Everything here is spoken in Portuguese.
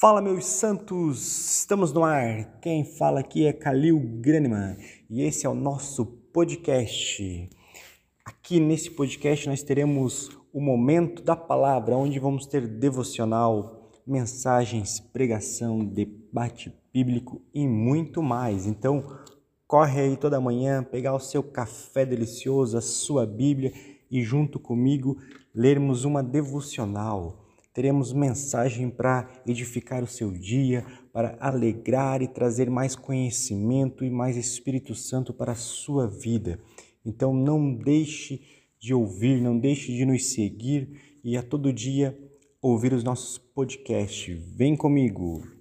Fala, meus santos! Estamos no ar. Quem fala aqui é Kalil Graneman e esse é o nosso podcast. Aqui nesse podcast nós teremos o momento da palavra, onde vamos ter devocional, mensagens, pregação, debate bíblico e muito mais. Então, corre aí toda manhã, pegar o seu café delicioso, a sua Bíblia e junto comigo lermos uma devocional Teremos mensagem para edificar o seu dia, para alegrar e trazer mais conhecimento e mais Espírito Santo para a sua vida. Então não deixe de ouvir, não deixe de nos seguir e a todo dia ouvir os nossos podcasts. Vem comigo!